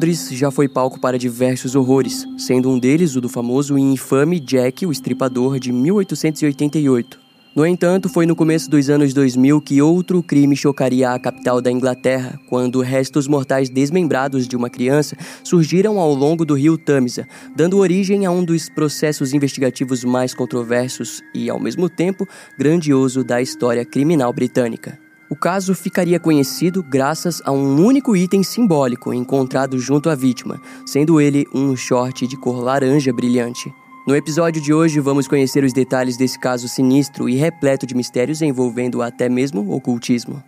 Londres já foi palco para diversos horrores, sendo um deles o do famoso e infame Jack o Estripador de 1888. No entanto, foi no começo dos anos 2000 que outro crime chocaria a capital da Inglaterra, quando restos mortais desmembrados de uma criança surgiram ao longo do rio Tamisa, dando origem a um dos processos investigativos mais controversos e, ao mesmo tempo, grandioso da história criminal britânica. O caso ficaria conhecido graças a um único item simbólico encontrado junto à vítima, sendo ele um short de cor laranja brilhante. No episódio de hoje, vamos conhecer os detalhes desse caso sinistro e repleto de mistérios envolvendo até mesmo ocultismo.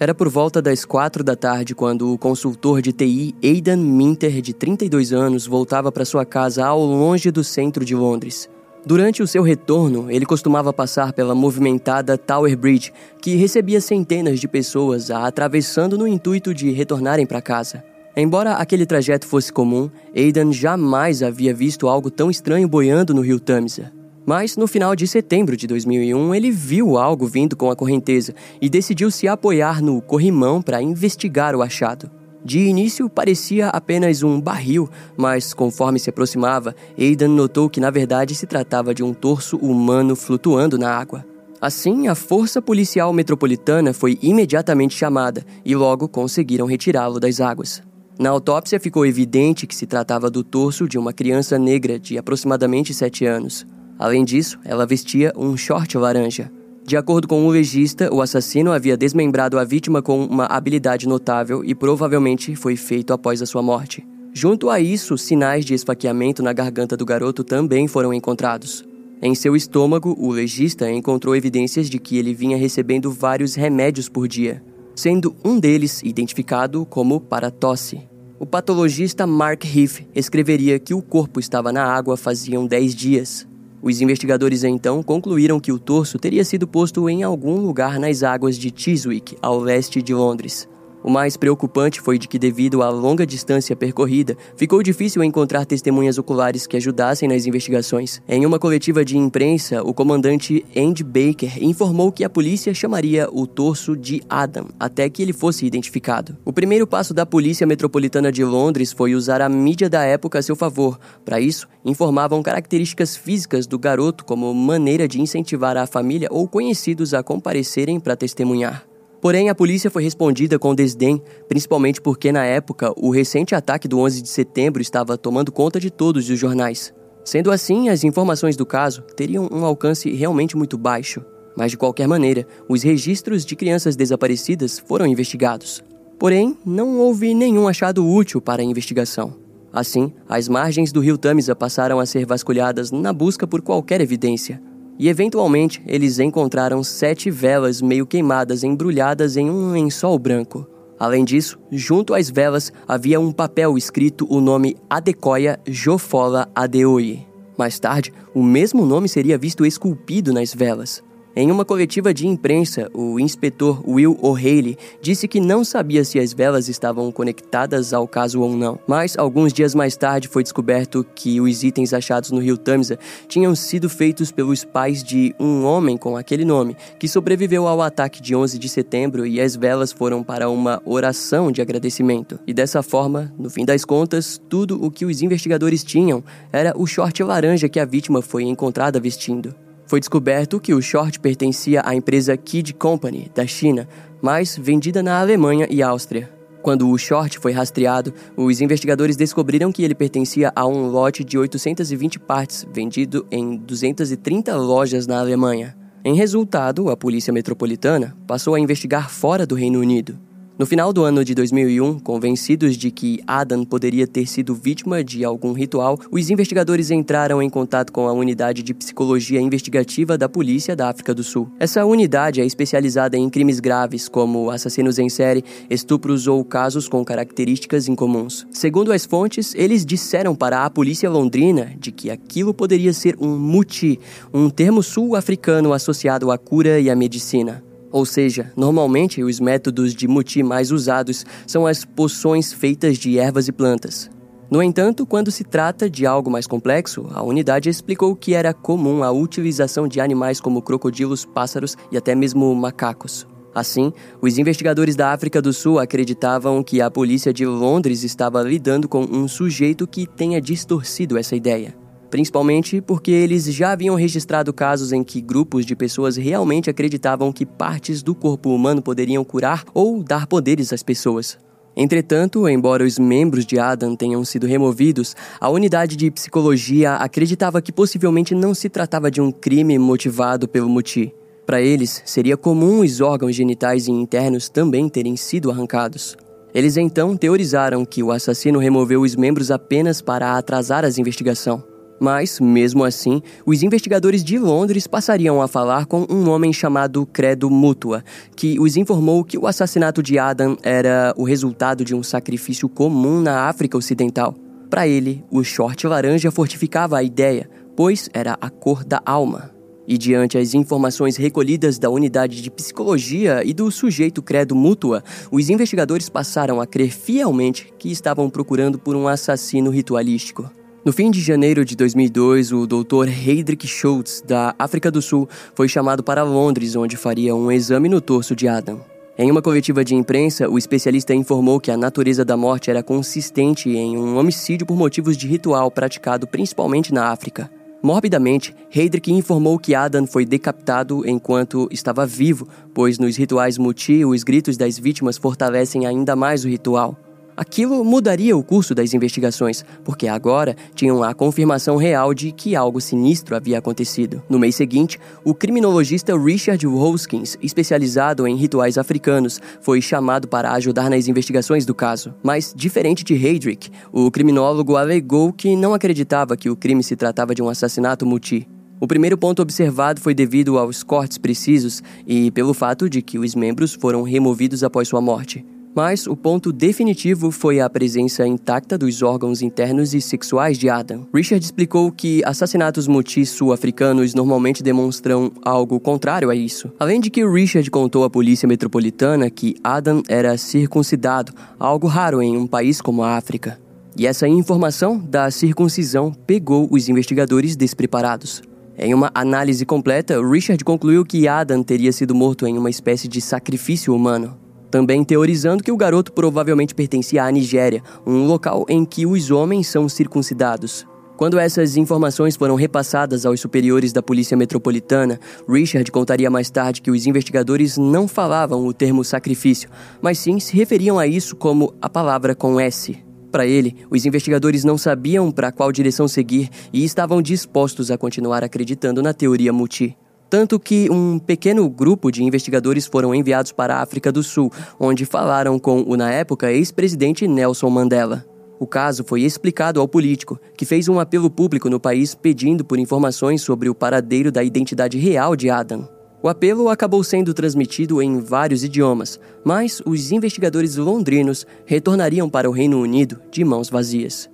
Era por volta das quatro da tarde quando o consultor de TI Aidan Minter, de 32 anos, voltava para sua casa ao longe do centro de Londres. Durante o seu retorno, ele costumava passar pela movimentada Tower Bridge, que recebia centenas de pessoas a atravessando no intuito de retornarem para casa. Embora aquele trajeto fosse comum, Aidan jamais havia visto algo tão estranho boiando no rio Tamisa. Mas no final de setembro de 2001, ele viu algo vindo com a correnteza e decidiu se apoiar no corrimão para investigar o achado. De início parecia apenas um barril, mas conforme se aproximava, Aidan notou que na verdade se tratava de um torso humano flutuando na água. Assim, a força policial metropolitana foi imediatamente chamada e logo conseguiram retirá-lo das águas. Na autópsia ficou evidente que se tratava do torso de uma criança negra de aproximadamente 7 anos. Além disso, ela vestia um short laranja. De acordo com o legista, o assassino havia desmembrado a vítima com uma habilidade notável e provavelmente foi feito após a sua morte. Junto a isso, sinais de esfaqueamento na garganta do garoto também foram encontrados. Em seu estômago, o legista encontrou evidências de que ele vinha recebendo vários remédios por dia, sendo um deles identificado como para tosse. O patologista Mark Heath escreveria que o corpo estava na água faziam 10 dias, os investigadores então concluíram que o torso teria sido posto em algum lugar nas águas de Chiswick, ao leste de Londres. O mais preocupante foi de que, devido à longa distância percorrida, ficou difícil encontrar testemunhas oculares que ajudassem nas investigações. Em uma coletiva de imprensa, o comandante Andy Baker informou que a polícia chamaria o torso de Adam até que ele fosse identificado. O primeiro passo da Polícia Metropolitana de Londres foi usar a mídia da época a seu favor. Para isso, informavam características físicas do garoto como maneira de incentivar a família ou conhecidos a comparecerem para testemunhar. Porém, a polícia foi respondida com desdém, principalmente porque na época o recente ataque do 11 de setembro estava tomando conta de todos os jornais. Sendo assim, as informações do caso teriam um alcance realmente muito baixo. Mas de qualquer maneira, os registros de crianças desaparecidas foram investigados. Porém, não houve nenhum achado útil para a investigação. Assim, as margens do rio Tamisa passaram a ser vasculhadas na busca por qualquer evidência, e eventualmente eles encontraram sete velas meio queimadas embrulhadas em um lençol branco. Além disso, junto às velas havia um papel escrito o nome Adekoya Jofola Adeoye. Mais tarde, o mesmo nome seria visto esculpido nas velas. Em uma coletiva de imprensa, o inspetor Will O'Reilly disse que não sabia se as velas estavam conectadas ao caso ou não, mas alguns dias mais tarde foi descoberto que os itens achados no rio Tamisa tinham sido feitos pelos pais de um homem com aquele nome, que sobreviveu ao ataque de 11 de setembro e as velas foram para uma oração de agradecimento. E dessa forma, no fim das contas, tudo o que os investigadores tinham era o short laranja que a vítima foi encontrada vestindo. Foi descoberto que o short pertencia à empresa Kid Company, da China, mas vendida na Alemanha e Áustria. Quando o short foi rastreado, os investigadores descobriram que ele pertencia a um lote de 820 partes vendido em 230 lojas na Alemanha. Em resultado, a Polícia Metropolitana passou a investigar fora do Reino Unido. No final do ano de 2001, convencidos de que Adam poderia ter sido vítima de algum ritual, os investigadores entraram em contato com a unidade de psicologia investigativa da Polícia da África do Sul. Essa unidade é especializada em crimes graves, como assassinos em série, estupros ou casos com características incomuns. Segundo as fontes, eles disseram para a polícia londrina de que aquilo poderia ser um muti, um termo sul-africano associado à cura e à medicina. Ou seja, normalmente os métodos de muti mais usados são as poções feitas de ervas e plantas. No entanto, quando se trata de algo mais complexo, a unidade explicou que era comum a utilização de animais como crocodilos, pássaros e até mesmo macacos. Assim, os investigadores da África do Sul acreditavam que a polícia de Londres estava lidando com um sujeito que tenha distorcido essa ideia. Principalmente porque eles já haviam registrado casos em que grupos de pessoas realmente acreditavam que partes do corpo humano poderiam curar ou dar poderes às pessoas. Entretanto, embora os membros de Adam tenham sido removidos, a unidade de psicologia acreditava que possivelmente não se tratava de um crime motivado pelo Muti. Para eles, seria comum os órgãos genitais e internos também terem sido arrancados. Eles então teorizaram que o assassino removeu os membros apenas para atrasar a investigação. Mas, mesmo assim, os investigadores de Londres passariam a falar com um homem chamado Credo Mutua, que os informou que o assassinato de Adam era o resultado de um sacrifício comum na África Ocidental. Para ele, o short laranja fortificava a ideia, pois era a cor da alma. E diante as informações recolhidas da unidade de psicologia e do sujeito credo mútua, os investigadores passaram a crer fielmente que estavam procurando por um assassino ritualístico. No fim de janeiro de 2002, o Dr. Heydrich Schultz, da África do Sul, foi chamado para Londres, onde faria um exame no torso de Adam. Em uma coletiva de imprensa, o especialista informou que a natureza da morte era consistente em um homicídio por motivos de ritual praticado principalmente na África. Morbidamente, Heydrich informou que Adam foi decapitado enquanto estava vivo, pois nos rituais Muti os gritos das vítimas fortalecem ainda mais o ritual. Aquilo mudaria o curso das investigações, porque agora tinham a confirmação real de que algo sinistro havia acontecido. No mês seguinte, o criminologista Richard Hoskins, especializado em rituais africanos, foi chamado para ajudar nas investigações do caso. Mas, diferente de Heydrich, o criminólogo alegou que não acreditava que o crime se tratava de um assassinato muti. O primeiro ponto observado foi devido aos cortes precisos e pelo fato de que os membros foram removidos após sua morte. Mas o ponto definitivo foi a presença intacta dos órgãos internos e sexuais de Adam. Richard explicou que assassinatos mutis sul-africanos normalmente demonstram algo contrário a isso. Além de que Richard contou à polícia metropolitana que Adam era circuncidado, algo raro em um país como a África. E essa informação da circuncisão pegou os investigadores despreparados. Em uma análise completa, Richard concluiu que Adam teria sido morto em uma espécie de sacrifício humano também teorizando que o garoto provavelmente pertencia à Nigéria, um local em que os homens são circuncidados. Quando essas informações foram repassadas aos superiores da Polícia Metropolitana, Richard contaria mais tarde que os investigadores não falavam o termo sacrifício, mas sim se referiam a isso como a palavra com S. Para ele, os investigadores não sabiam para qual direção seguir e estavam dispostos a continuar acreditando na teoria Muti. Tanto que um pequeno grupo de investigadores foram enviados para a África do Sul, onde falaram com o, na época, ex-presidente Nelson Mandela. O caso foi explicado ao político, que fez um apelo público no país pedindo por informações sobre o paradeiro da identidade real de Adam. O apelo acabou sendo transmitido em vários idiomas, mas os investigadores londrinos retornariam para o Reino Unido de mãos vazias.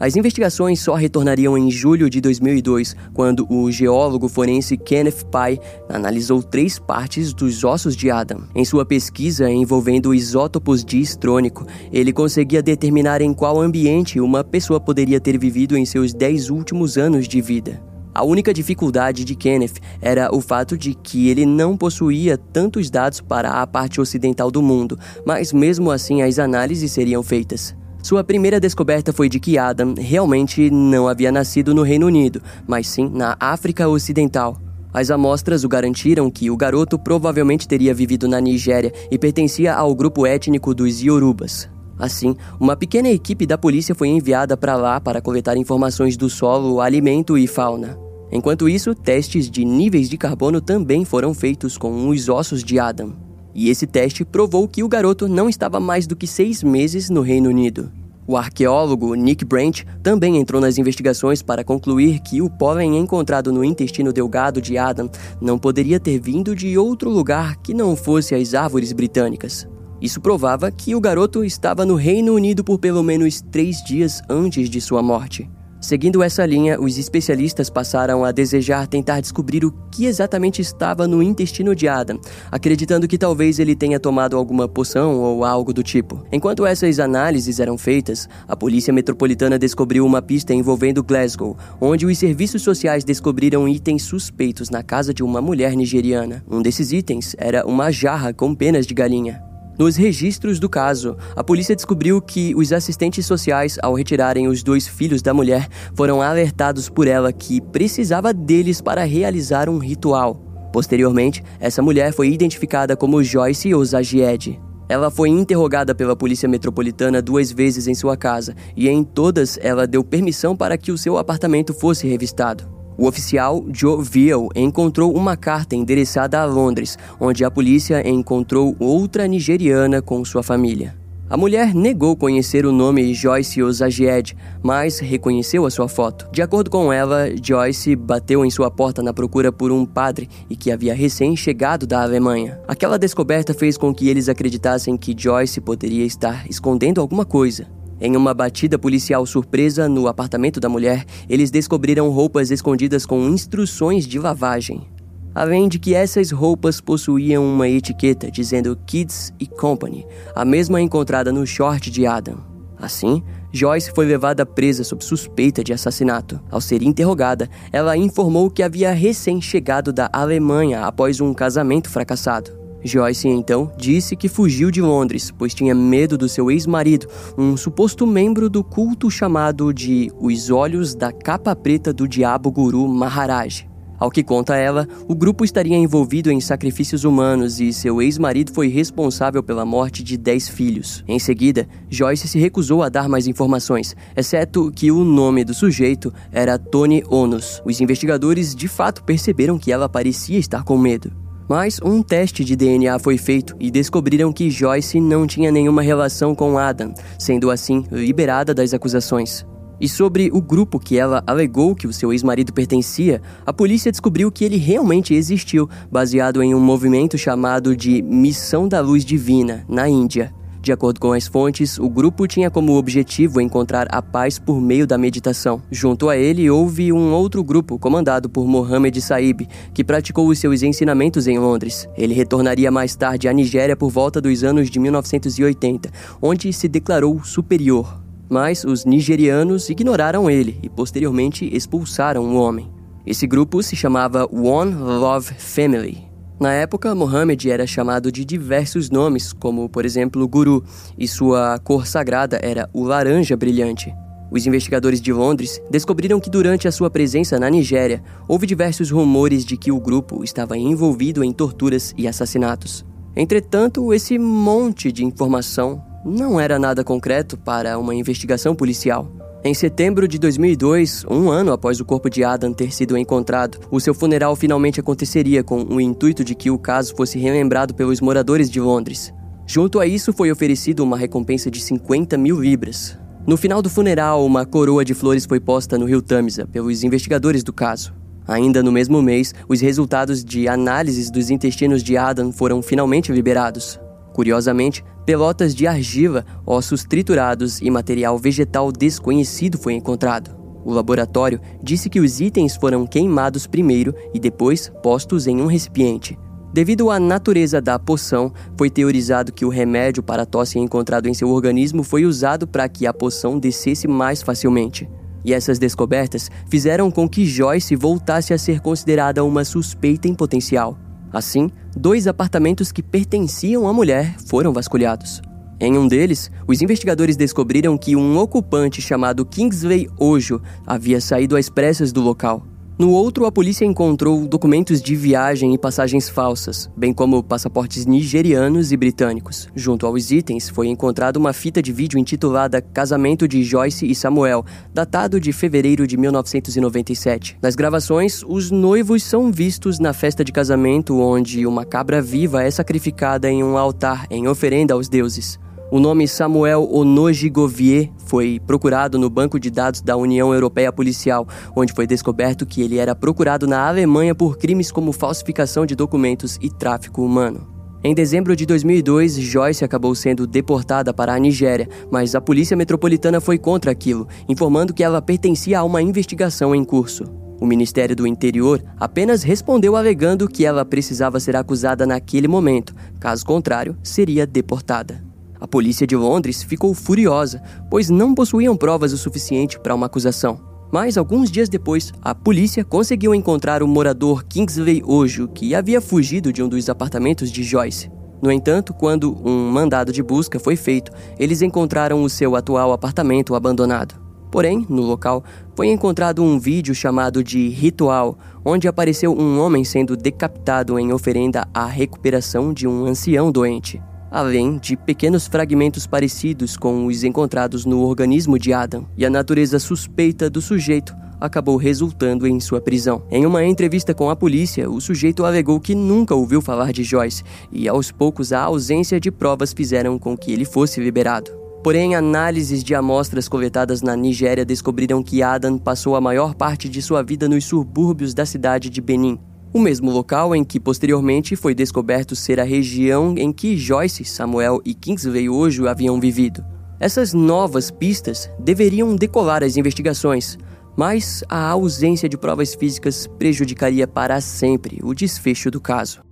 As investigações só retornariam em julho de 2002, quando o geólogo forense Kenneth Pye analisou três partes dos ossos de Adam. Em sua pesquisa envolvendo isótopos de estrônico, ele conseguia determinar em qual ambiente uma pessoa poderia ter vivido em seus dez últimos anos de vida. A única dificuldade de Kenneth era o fato de que ele não possuía tantos dados para a parte ocidental do mundo, mas mesmo assim as análises seriam feitas. Sua primeira descoberta foi de que Adam realmente não havia nascido no Reino Unido, mas sim na África Ocidental. As amostras o garantiram que o garoto provavelmente teria vivido na Nigéria e pertencia ao grupo étnico dos Yorubas. Assim, uma pequena equipe da polícia foi enviada para lá para coletar informações do solo, alimento e fauna. Enquanto isso, testes de níveis de carbono também foram feitos com os ossos de Adam. E esse teste provou que o garoto não estava mais do que seis meses no Reino Unido. O arqueólogo Nick Branch também entrou nas investigações para concluir que o pólen encontrado no intestino delgado de Adam não poderia ter vindo de outro lugar que não fosse as árvores britânicas. Isso provava que o garoto estava no Reino Unido por pelo menos três dias antes de sua morte. Seguindo essa linha, os especialistas passaram a desejar tentar descobrir o que exatamente estava no intestino de Adam, acreditando que talvez ele tenha tomado alguma poção ou algo do tipo. Enquanto essas análises eram feitas, a Polícia Metropolitana descobriu uma pista envolvendo Glasgow, onde os serviços sociais descobriram itens suspeitos na casa de uma mulher nigeriana. Um desses itens era uma jarra com penas de galinha. Nos registros do caso, a polícia descobriu que os assistentes sociais, ao retirarem os dois filhos da mulher, foram alertados por ela que precisava deles para realizar um ritual. Posteriormente, essa mulher foi identificada como Joyce Ozagied. Ela foi interrogada pela Polícia Metropolitana duas vezes em sua casa e em todas ela deu permissão para que o seu apartamento fosse revistado. O oficial Joe Veal encontrou uma carta endereçada a Londres, onde a polícia encontrou outra nigeriana com sua família. A mulher negou conhecer o nome Joyce Ozagied, mas reconheceu a sua foto. De acordo com ela, Joyce bateu em sua porta na procura por um padre e que havia recém-chegado da Alemanha. Aquela descoberta fez com que eles acreditassem que Joyce poderia estar escondendo alguma coisa. Em uma batida policial surpresa no apartamento da mulher, eles descobriram roupas escondidas com instruções de lavagem. Além de que essas roupas possuíam uma etiqueta dizendo Kids e Company, a mesma encontrada no short de Adam. Assim, Joyce foi levada presa sob suspeita de assassinato. Ao ser interrogada, ela informou que havia recém-chegado da Alemanha após um casamento fracassado. Joyce então disse que fugiu de Londres, pois tinha medo do seu ex-marido, um suposto membro do culto chamado de Os Olhos da Capa Preta do Diabo Guru Maharaj. Ao que conta ela, o grupo estaria envolvido em sacrifícios humanos e seu ex-marido foi responsável pela morte de 10 filhos. Em seguida, Joyce se recusou a dar mais informações, exceto que o nome do sujeito era Tony Onus. Os investigadores de fato perceberam que ela parecia estar com medo. Mas um teste de DNA foi feito e descobriram que Joyce não tinha nenhuma relação com Adam, sendo assim liberada das acusações. E sobre o grupo que ela alegou que o seu ex-marido pertencia, a polícia descobriu que ele realmente existiu, baseado em um movimento chamado de Missão da Luz Divina, na Índia. De acordo com as fontes, o grupo tinha como objetivo encontrar a paz por meio da meditação. Junto a ele, houve um outro grupo comandado por Mohammed Saib, que praticou os seus ensinamentos em Londres. Ele retornaria mais tarde à Nigéria por volta dos anos de 1980, onde se declarou superior. Mas os nigerianos ignoraram ele e posteriormente expulsaram o homem. Esse grupo se chamava One Love Family na época, Mohammed era chamado de diversos nomes, como por exemplo Guru, e sua cor sagrada era o laranja brilhante. Os investigadores de Londres descobriram que durante a sua presença na Nigéria, houve diversos rumores de que o grupo estava envolvido em torturas e assassinatos. Entretanto, esse monte de informação não era nada concreto para uma investigação policial. Em setembro de 2002, um ano após o corpo de Adam ter sido encontrado, o seu funeral finalmente aconteceria com o intuito de que o caso fosse relembrado pelos moradores de Londres. Junto a isso, foi oferecido uma recompensa de 50 mil libras. No final do funeral, uma coroa de flores foi posta no rio Tamisa pelos investigadores do caso. Ainda no mesmo mês, os resultados de análises dos intestinos de Adam foram finalmente liberados. Curiosamente, pelotas de argila, ossos triturados e material vegetal desconhecido foi encontrado. O laboratório disse que os itens foram queimados primeiro e depois postos em um recipiente. Devido à natureza da poção, foi teorizado que o remédio para tosse encontrado em seu organismo foi usado para que a poção descesse mais facilmente. E essas descobertas fizeram com que Joyce voltasse a ser considerada uma suspeita em potencial. Assim, dois apartamentos que pertenciam à mulher foram vasculhados. Em um deles, os investigadores descobriram que um ocupante chamado Kingsley Ojo havia saído às pressas do local. No outro, a polícia encontrou documentos de viagem e passagens falsas, bem como passaportes nigerianos e britânicos. Junto aos itens, foi encontrada uma fita de vídeo intitulada Casamento de Joyce e Samuel, datado de fevereiro de 1997. Nas gravações, os noivos são vistos na festa de casamento, onde uma cabra viva é sacrificada em um altar em oferenda aos deuses. O nome Samuel Onojigovier foi procurado no banco de dados da União Europeia Policial, onde foi descoberto que ele era procurado na Alemanha por crimes como falsificação de documentos e tráfico humano. Em dezembro de 2002, Joyce acabou sendo deportada para a Nigéria, mas a polícia metropolitana foi contra aquilo, informando que ela pertencia a uma investigação em curso. O Ministério do Interior apenas respondeu alegando que ela precisava ser acusada naquele momento, caso contrário, seria deportada. A polícia de Londres ficou furiosa, pois não possuíam provas o suficiente para uma acusação. Mas alguns dias depois, a polícia conseguiu encontrar o morador Kingsley Ojo, que havia fugido de um dos apartamentos de Joyce. No entanto, quando um mandado de busca foi feito, eles encontraram o seu atual apartamento abandonado. Porém, no local, foi encontrado um vídeo chamado de Ritual, onde apareceu um homem sendo decapitado em oferenda à recuperação de um ancião doente além de pequenos fragmentos parecidos com os encontrados no organismo de Adam, e a natureza suspeita do sujeito acabou resultando em sua prisão. Em uma entrevista com a polícia, o sujeito alegou que nunca ouviu falar de Joyce e aos poucos a ausência de provas fizeram com que ele fosse liberado. Porém, análises de amostras coletadas na Nigéria descobriram que Adam passou a maior parte de sua vida nos subúrbios da cidade de Benin, o mesmo local em que posteriormente foi descoberto ser a região em que Joyce, Samuel e Kingsley Ojo haviam vivido. Essas novas pistas deveriam decolar as investigações, mas a ausência de provas físicas prejudicaria para sempre o desfecho do caso.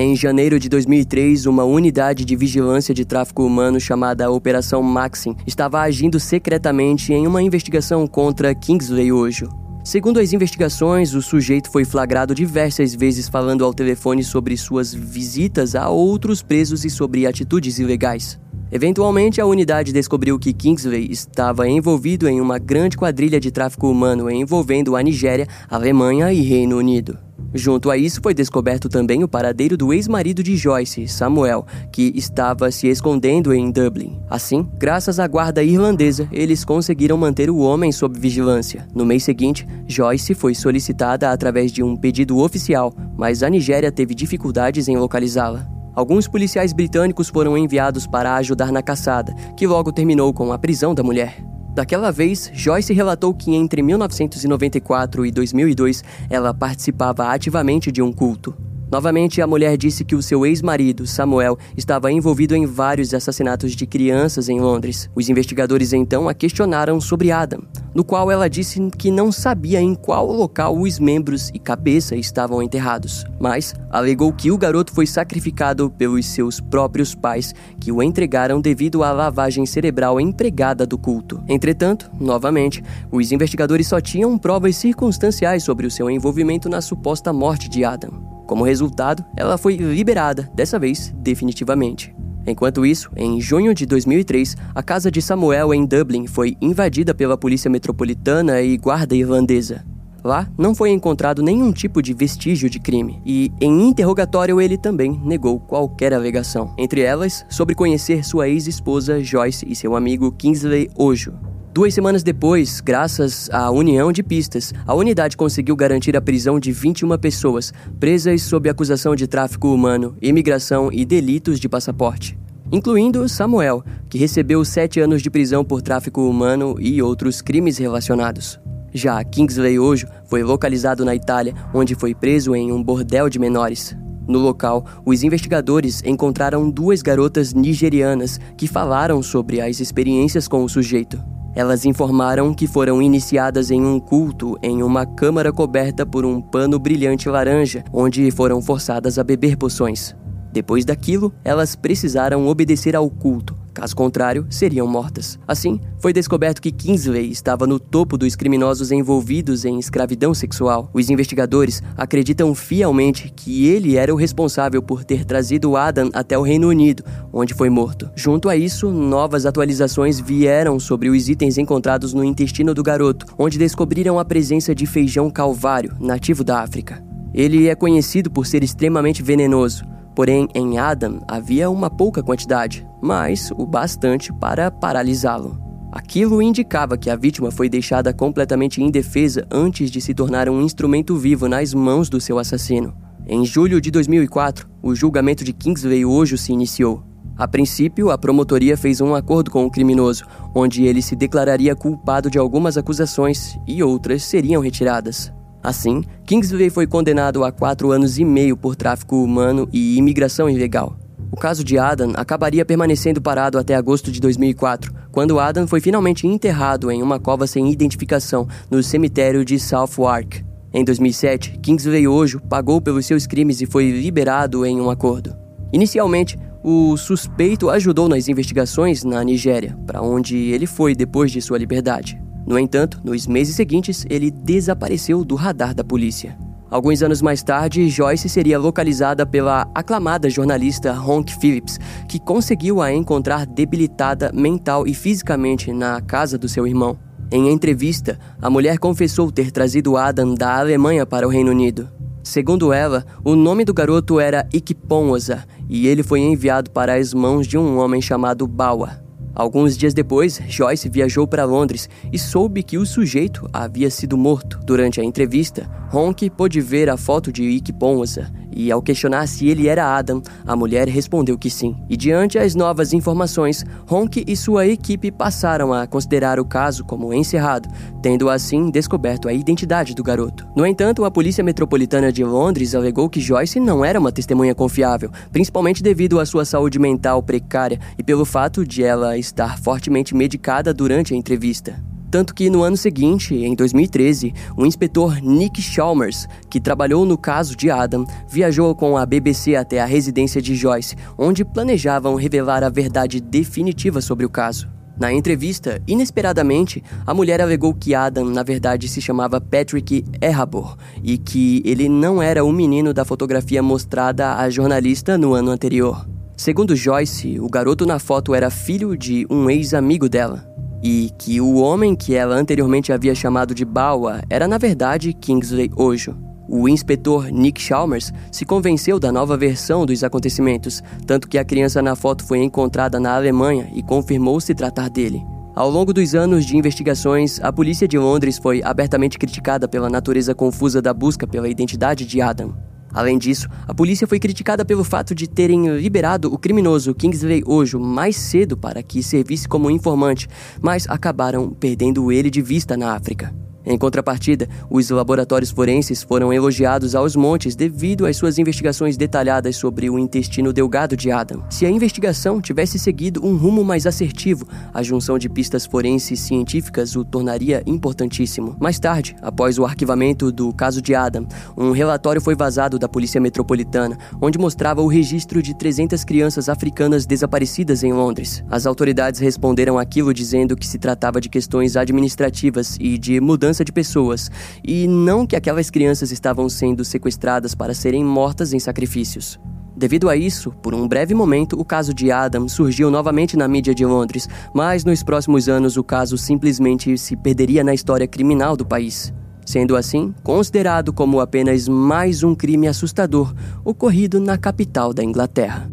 Em janeiro de 2003, uma unidade de vigilância de tráfico humano chamada Operação Maxim estava agindo secretamente em uma investigação contra Kingsley Ojo. Segundo as investigações, o sujeito foi flagrado diversas vezes falando ao telefone sobre suas visitas a outros presos e sobre atitudes ilegais. Eventualmente, a unidade descobriu que Kingsley estava envolvido em uma grande quadrilha de tráfico humano envolvendo a Nigéria, Alemanha e Reino Unido. Junto a isso, foi descoberto também o paradeiro do ex-marido de Joyce, Samuel, que estava se escondendo em Dublin. Assim, graças à guarda irlandesa, eles conseguiram manter o homem sob vigilância. No mês seguinte, Joyce foi solicitada através de um pedido oficial, mas a Nigéria teve dificuldades em localizá-la. Alguns policiais britânicos foram enviados para ajudar na caçada, que logo terminou com a prisão da mulher. Daquela vez, Joyce relatou que entre 1994 e 2002 ela participava ativamente de um culto. Novamente, a mulher disse que o seu ex-marido, Samuel, estava envolvido em vários assassinatos de crianças em Londres. Os investigadores então a questionaram sobre Adam, no qual ela disse que não sabia em qual local os membros e cabeça estavam enterrados, mas alegou que o garoto foi sacrificado pelos seus próprios pais, que o entregaram devido à lavagem cerebral empregada do culto. Entretanto, novamente, os investigadores só tinham provas circunstanciais sobre o seu envolvimento na suposta morte de Adam. Como resultado, ela foi liberada, dessa vez definitivamente. Enquanto isso, em junho de 2003, a casa de Samuel em Dublin foi invadida pela polícia metropolitana e guarda irlandesa. Lá não foi encontrado nenhum tipo de vestígio de crime, e em interrogatório ele também negou qualquer alegação, entre elas sobre conhecer sua ex-esposa Joyce e seu amigo Kingsley Ojo. Duas semanas depois, graças à união de pistas, a unidade conseguiu garantir a prisão de 21 pessoas presas sob acusação de tráfico humano, imigração e delitos de passaporte, incluindo Samuel, que recebeu sete anos de prisão por tráfico humano e outros crimes relacionados. Já Kingsley Ojo foi localizado na Itália, onde foi preso em um bordel de menores. No local, os investigadores encontraram duas garotas nigerianas que falaram sobre as experiências com o sujeito. Elas informaram que foram iniciadas em um culto em uma câmara coberta por um pano brilhante laranja, onde foram forçadas a beber poções. Depois daquilo, elas precisaram obedecer ao culto, Caso contrário, seriam mortas. Assim, foi descoberto que Kingsley estava no topo dos criminosos envolvidos em escravidão sexual. Os investigadores acreditam fielmente que ele era o responsável por ter trazido Adam até o Reino Unido, onde foi morto. Junto a isso, novas atualizações vieram sobre os itens encontrados no intestino do garoto, onde descobriram a presença de feijão calvário, nativo da África. Ele é conhecido por ser extremamente venenoso. Porém, em Adam havia uma pouca quantidade, mas o bastante para paralisá-lo. Aquilo indicava que a vítima foi deixada completamente indefesa antes de se tornar um instrumento vivo nas mãos do seu assassino. Em julho de 2004, o julgamento de Kingsley Ojo se iniciou. A princípio, a promotoria fez um acordo com o criminoso, onde ele se declararia culpado de algumas acusações e outras seriam retiradas. Assim, Kingsley foi condenado a quatro anos e meio por tráfico humano e imigração ilegal. O caso de Adam acabaria permanecendo parado até agosto de 2004, quando Adam foi finalmente enterrado em uma cova sem identificação no cemitério de Southwark. Em 2007, Kingsley Ojo pagou pelos seus crimes e foi liberado em um acordo. Inicialmente, o suspeito ajudou nas investigações na Nigéria, para onde ele foi depois de sua liberdade. No entanto, nos meses seguintes, ele desapareceu do radar da polícia. Alguns anos mais tarde, Joyce seria localizada pela aclamada jornalista Honk Phillips, que conseguiu a encontrar debilitada mental e fisicamente na casa do seu irmão. Em entrevista, a mulher confessou ter trazido Adam da Alemanha para o Reino Unido. Segundo ela, o nome do garoto era Ikponza e ele foi enviado para as mãos de um homem chamado Bawa. Alguns dias depois, Joyce viajou para Londres e soube que o sujeito havia sido morto. Durante a entrevista, Honk pôde ver a foto de Ikponza e ao questionar se ele era Adam, a mulher respondeu que sim. E diante as novas informações, Honk e sua equipe passaram a considerar o caso como encerrado, tendo assim descoberto a identidade do garoto. No entanto, a Polícia Metropolitana de Londres alegou que Joyce não era uma testemunha confiável, principalmente devido à sua saúde mental precária e pelo fato de ela estar fortemente medicada durante a entrevista. Tanto que no ano seguinte, em 2013, o inspetor Nick Chalmers, que trabalhou no caso de Adam, viajou com a BBC até a residência de Joyce, onde planejavam revelar a verdade definitiva sobre o caso. Na entrevista, inesperadamente, a mulher alegou que Adam, na verdade, se chamava Patrick Errabor e que ele não era o menino da fotografia mostrada à jornalista no ano anterior. Segundo Joyce, o garoto na foto era filho de um ex-amigo dela e que o homem que ela anteriormente havia chamado de Bawa era na verdade Kingsley Ojo. O inspetor Nick Chalmers se convenceu da nova versão dos acontecimentos, tanto que a criança na foto foi encontrada na Alemanha e confirmou se tratar dele. Ao longo dos anos de investigações, a polícia de Londres foi abertamente criticada pela natureza confusa da busca pela identidade de Adam. Além disso, a polícia foi criticada pelo fato de terem liberado o criminoso Kingsley Ojo mais cedo para que servisse como informante, mas acabaram perdendo ele de vista na África. Em contrapartida, os laboratórios forenses foram elogiados aos montes devido às suas investigações detalhadas sobre o intestino delgado de Adam. Se a investigação tivesse seguido um rumo mais assertivo, a junção de pistas forenses científicas o tornaria importantíssimo. Mais tarde, após o arquivamento do caso de Adam, um relatório foi vazado da Polícia Metropolitana, onde mostrava o registro de 300 crianças africanas desaparecidas em Londres. As autoridades responderam aquilo dizendo que se tratava de questões administrativas e de mudança de pessoas, e não que aquelas crianças estavam sendo sequestradas para serem mortas em sacrifícios. Devido a isso, por um breve momento, o caso de Adam surgiu novamente na mídia de Londres, mas nos próximos anos o caso simplesmente se perderia na história criminal do país. Sendo assim, considerado como apenas mais um crime assustador ocorrido na capital da Inglaterra.